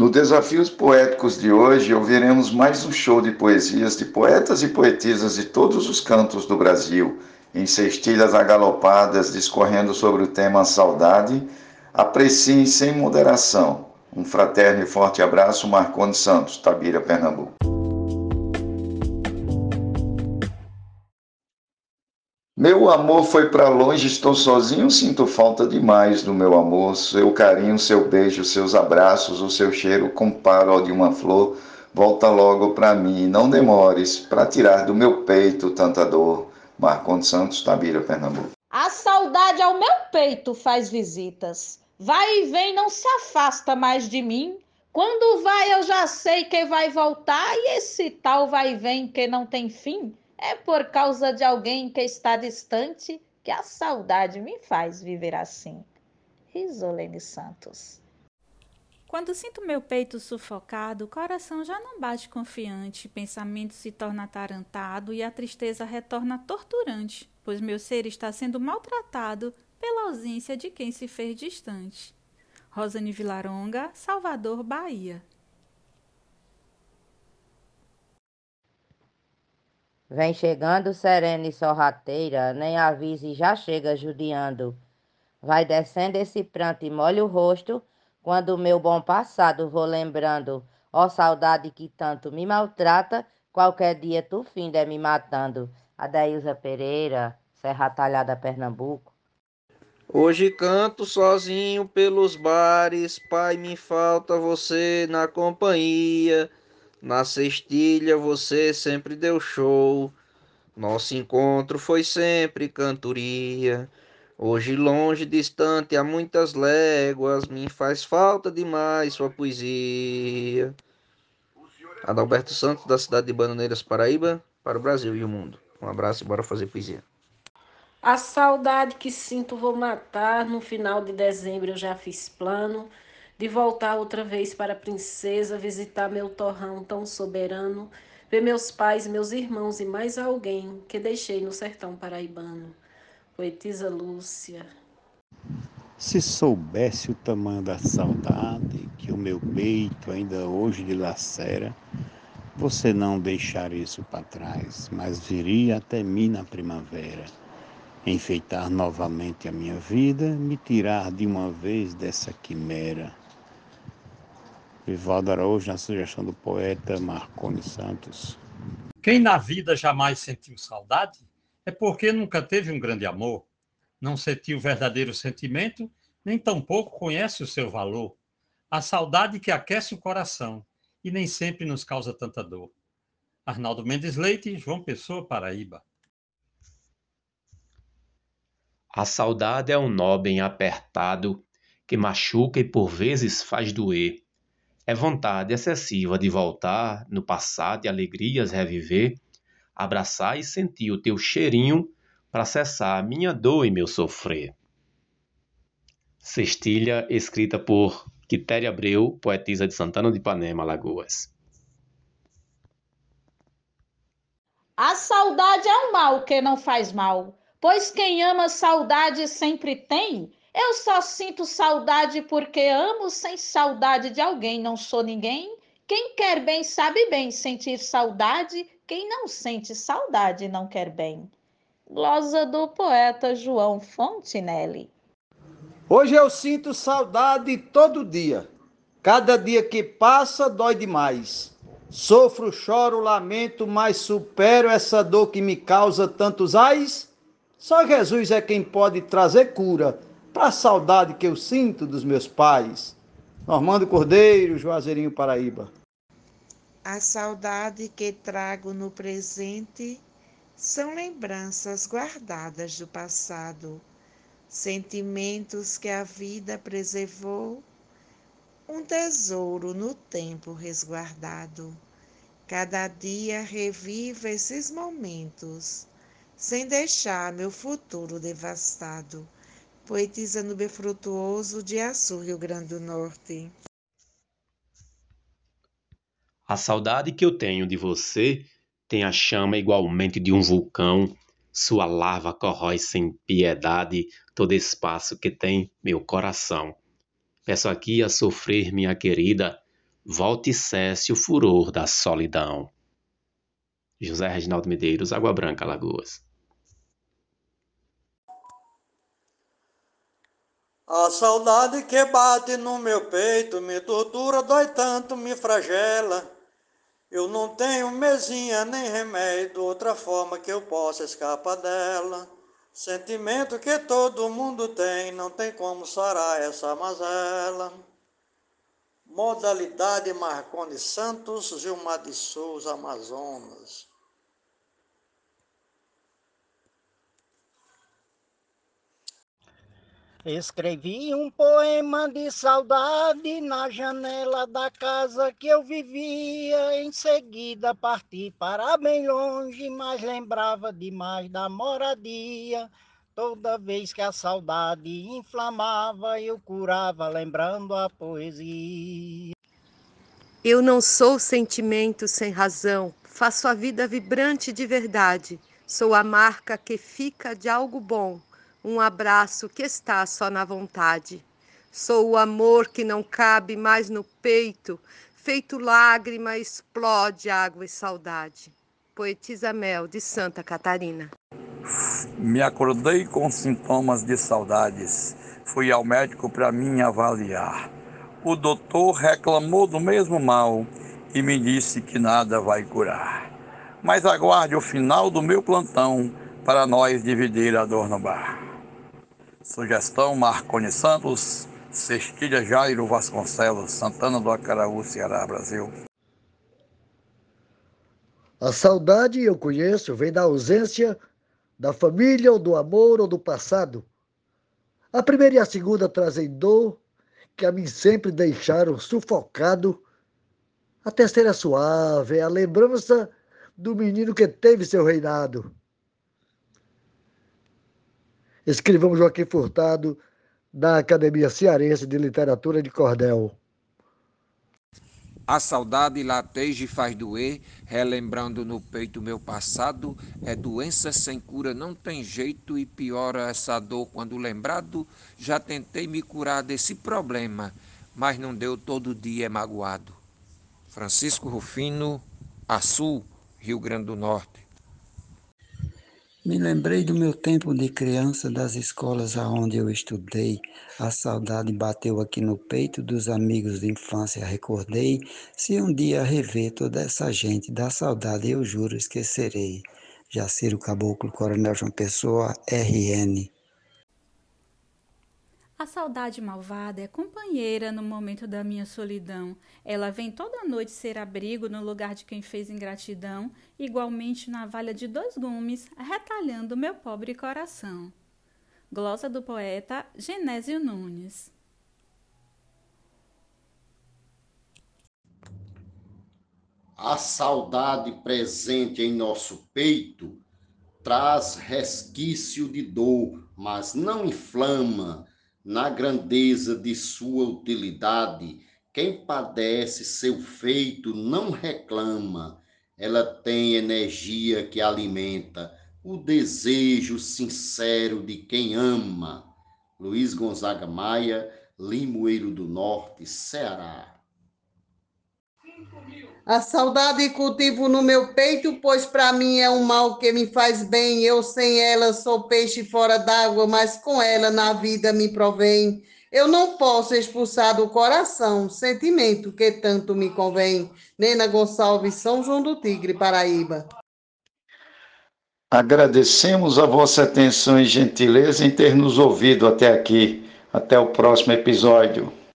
No Desafios Poéticos de hoje, ouviremos mais um show de poesias de poetas e poetisas de todos os cantos do Brasil, em cestilhas agalopadas, discorrendo sobre o tema saudade. Apreciem sem moderação. Um fraterno e forte abraço, Marconi Santos, Tabira, Pernambuco. Meu amor foi para longe, estou sozinho, sinto falta demais do meu amor, seu carinho, seu beijo, seus abraços, o seu cheiro comparo ao de uma flor. Volta logo para mim, não demores, para tirar do meu peito tanta dor. Marcondes Santos, Tabira, Pernambuco. A saudade ao meu peito faz visitas. Vai e vem, não se afasta mais de mim. Quando vai, eu já sei que vai voltar, e esse tal vai e vem que não tem fim. É por causa de alguém que está distante que a saudade me faz viver assim. Risolene Santos. Quando sinto meu peito sufocado, o coração já não bate confiante, pensamento se torna atarantado e a tristeza retorna torturante, pois meu ser está sendo maltratado pela ausência de quem se fez distante. Rosane Vilaronga, Salvador, Bahia. Vem chegando serena e sorrateira, nem avise já chega judiando. Vai descendo esse pranto e molha o rosto, quando o meu bom passado vou lembrando. Ó saudade que tanto me maltrata, qualquer dia tu finda me matando. Adailza Pereira, Serra Talhada, Pernambuco. Hoje canto sozinho pelos bares, pai, me falta você na companhia. Na cestilha você sempre deu show. Nosso encontro foi sempre cantoria. Hoje longe, distante, a muitas léguas, me faz falta demais sua poesia. Adalberto Santos, da cidade de Bananeiras, Paraíba, para o Brasil e o mundo. Um abraço e bora fazer poesia. A saudade que sinto vou matar. No final de dezembro eu já fiz plano de voltar outra vez para a princesa, visitar meu torrão tão soberano, ver meus pais, meus irmãos e mais alguém que deixei no sertão paraibano. Poetisa Lúcia. Se soubesse o tamanho da saudade que o meu peito ainda hoje dilacera, você não deixaria isso para trás, mas viria até mim na primavera, enfeitar novamente a minha vida, me tirar de uma vez dessa quimera Vivaldo Araújo, na sugestão do poeta Marconi Santos. Quem na vida jamais sentiu saudade é porque nunca teve um grande amor, não sentiu o verdadeiro sentimento, nem tampouco conhece o seu valor. A saudade que aquece o coração e nem sempre nos causa tanta dor. Arnaldo Mendes Leite, João Pessoa, Paraíba. A saudade é um nó bem apertado que machuca e por vezes faz doer é vontade excessiva de voltar no passado e alegrias reviver, abraçar e sentir o teu cheirinho para cessar minha dor e meu sofrer. Cestilha escrita por Quitéria Abreu, poetisa de Santana de Ipanema, Alagoas. A saudade é um mal que não faz mal, pois quem ama saudade sempre tem eu só sinto saudade porque amo, sem saudade de alguém não sou ninguém. Quem quer bem sabe bem sentir saudade, quem não sente saudade não quer bem. Glosa do poeta João Fontinelli. Hoje eu sinto saudade todo dia. Cada dia que passa dói demais. Sofro, choro, lamento, mas supero essa dor que me causa tantos ais. Só Jesus é quem pode trazer cura para a saudade que eu sinto dos meus pais. Normando Cordeiro, Juazeirinho, Paraíba. A saudade que trago no presente são lembranças guardadas do passado, sentimentos que a vida preservou, um tesouro no tempo resguardado. Cada dia revivo esses momentos, sem deixar meu futuro devastado poetisa no Befrutuoso de Açu, Rio Grande do Norte. A saudade que eu tenho de você tem a chama igualmente de um vulcão. Sua lava corrói sem piedade todo espaço que tem meu coração. Peço aqui a sofrer, minha querida, volte e cesse o furor da solidão. José Reginaldo Medeiros, Água Branca, Alagoas. A saudade que bate no meu peito me tortura, dói tanto, me flagela. Eu não tenho mesinha nem remédio, outra forma que eu possa escapar dela. Sentimento que todo mundo tem, não tem como sarar essa mazela. Modalidade Marconi Santos, Gilmar de Souza, Amazonas. Escrevi um poema de saudade na janela da casa que eu vivia. Em seguida parti para bem longe, mas lembrava demais da moradia. Toda vez que a saudade inflamava, eu curava lembrando a poesia. Eu não sou sentimento sem razão, faço a vida vibrante de verdade. Sou a marca que fica de algo bom um abraço que está só na vontade. Sou o amor que não cabe mais no peito, feito lágrima, explode água e saudade. Poetisa Mel, de Santa Catarina. Me acordei com sintomas de saudades. Fui ao médico para mim avaliar. O doutor reclamou do mesmo mal e me disse que nada vai curar. Mas aguarde o final do meu plantão para nós dividir a dor no bar. Sugestão Marconi Santos, Cestilha Jairo Vasconcelos, Santana do Acaraú, Ceará, Brasil. A saudade, eu conheço, vem da ausência da família, ou do amor, ou do passado. A primeira e a segunda trazem dor, que a mim sempre deixaram sufocado. A terceira suave, é a lembrança do menino que teve seu reinado. Escrivão Joaquim Furtado, da Academia Cearense de Literatura de Cordel. A saudade lateja e faz doer, relembrando no peito meu passado. É doença sem cura, não tem jeito e piora essa dor quando lembrado. Já tentei me curar desse problema, mas não deu todo dia é magoado. Francisco Rufino, Açu, Rio Grande do Norte. Me lembrei do meu tempo de criança, das escolas aonde eu estudei. A saudade bateu aqui no peito dos amigos de infância. Recordei. Se um dia rever toda essa gente, da saudade eu juro esquecerei. Jaciro Caboclo, Coronel João Pessoa, RN. A saudade malvada é companheira no momento da minha solidão. Ela vem toda noite ser abrigo no lugar de quem fez ingratidão, igualmente na valha de dois gumes, retalhando meu pobre coração. Glosa do poeta Genésio Nunes. A saudade presente em nosso peito traz resquício de dor, mas não inflama na grandeza de sua utilidade, quem padece seu feito não reclama, ela tem energia que alimenta o desejo sincero de quem ama. Luiz Gonzaga Maia, Limoeiro do Norte, Ceará. A saudade cultivo no meu peito, pois para mim é um mal que me faz bem. Eu sem ela sou peixe fora d'água, mas com ela na vida me provém. Eu não posso expulsar do coração sentimento que tanto me convém. Nena Gonçalves, São João do Tigre, Paraíba. Agradecemos a vossa atenção e gentileza em ter nos ouvido até aqui. Até o próximo episódio.